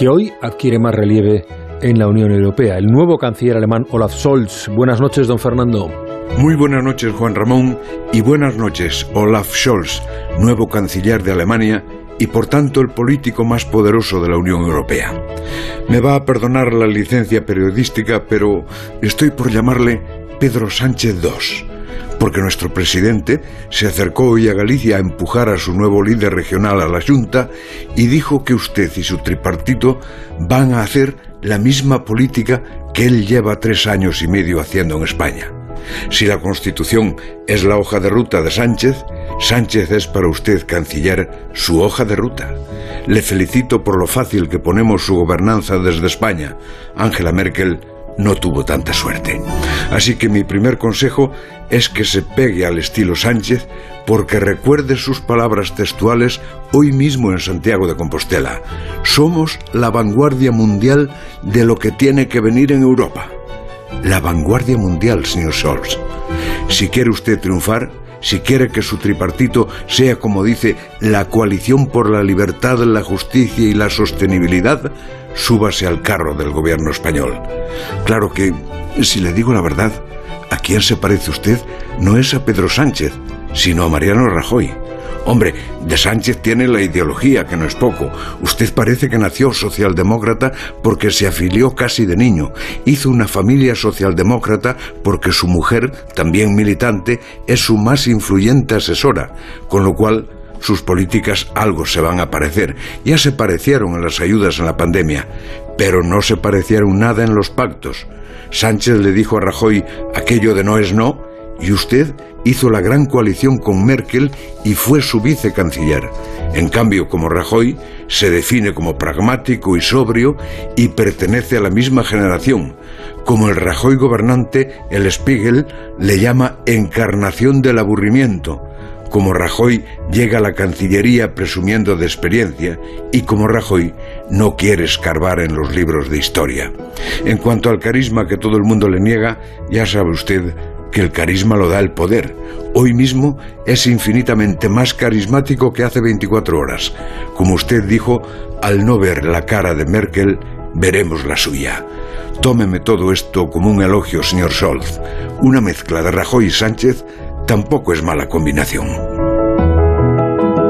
que hoy adquiere más relieve en la Unión Europea. El nuevo canciller alemán Olaf Scholz. Buenas noches, don Fernando. Muy buenas noches, Juan Ramón, y buenas noches, Olaf Scholz, nuevo canciller de Alemania y por tanto el político más poderoso de la Unión Europea. Me va a perdonar la licencia periodística, pero estoy por llamarle Pedro Sánchez II porque nuestro presidente se acercó hoy a Galicia a empujar a su nuevo líder regional a la Junta y dijo que usted y su tripartito van a hacer la misma política que él lleva tres años y medio haciendo en España. Si la Constitución es la hoja de ruta de Sánchez, Sánchez es para usted, canciller, su hoja de ruta. Le felicito por lo fácil que ponemos su gobernanza desde España. Angela Merkel no tuvo tanta suerte. Así que mi primer consejo es que se pegue al estilo Sánchez porque recuerde sus palabras textuales hoy mismo en Santiago de Compostela. Somos la vanguardia mundial de lo que tiene que venir en Europa. La vanguardia mundial, señor Scholz. Si quiere usted triunfar, si quiere que su tripartito sea, como dice, la coalición por la libertad, la justicia y la sostenibilidad, súbase al carro del gobierno español. Claro que, si le digo la verdad, a quién se parece usted no es a Pedro Sánchez, sino a Mariano Rajoy. Hombre, de Sánchez tiene la ideología, que no es poco. Usted parece que nació socialdemócrata porque se afilió casi de niño. Hizo una familia socialdemócrata porque su mujer, también militante, es su más influyente asesora, con lo cual sus políticas algo se van a parecer. Ya se parecieron en las ayudas en la pandemia, pero no se parecieron nada en los pactos. Sánchez le dijo a Rajoy aquello de no es no, y usted hizo la gran coalición con Merkel y fue su vicecanciller. En cambio, como Rajoy, se define como pragmático y sobrio y pertenece a la misma generación. Como el Rajoy gobernante, el Spiegel le llama encarnación del aburrimiento como Rajoy llega a la Cancillería presumiendo de experiencia y como Rajoy no quiere escarbar en los libros de historia. En cuanto al carisma que todo el mundo le niega, ya sabe usted que el carisma lo da el poder. Hoy mismo es infinitamente más carismático que hace 24 horas. Como usted dijo, al no ver la cara de Merkel, veremos la suya. Tómeme todo esto como un elogio, señor Scholz. Una mezcla de Rajoy y Sánchez tampoco es mala combinación.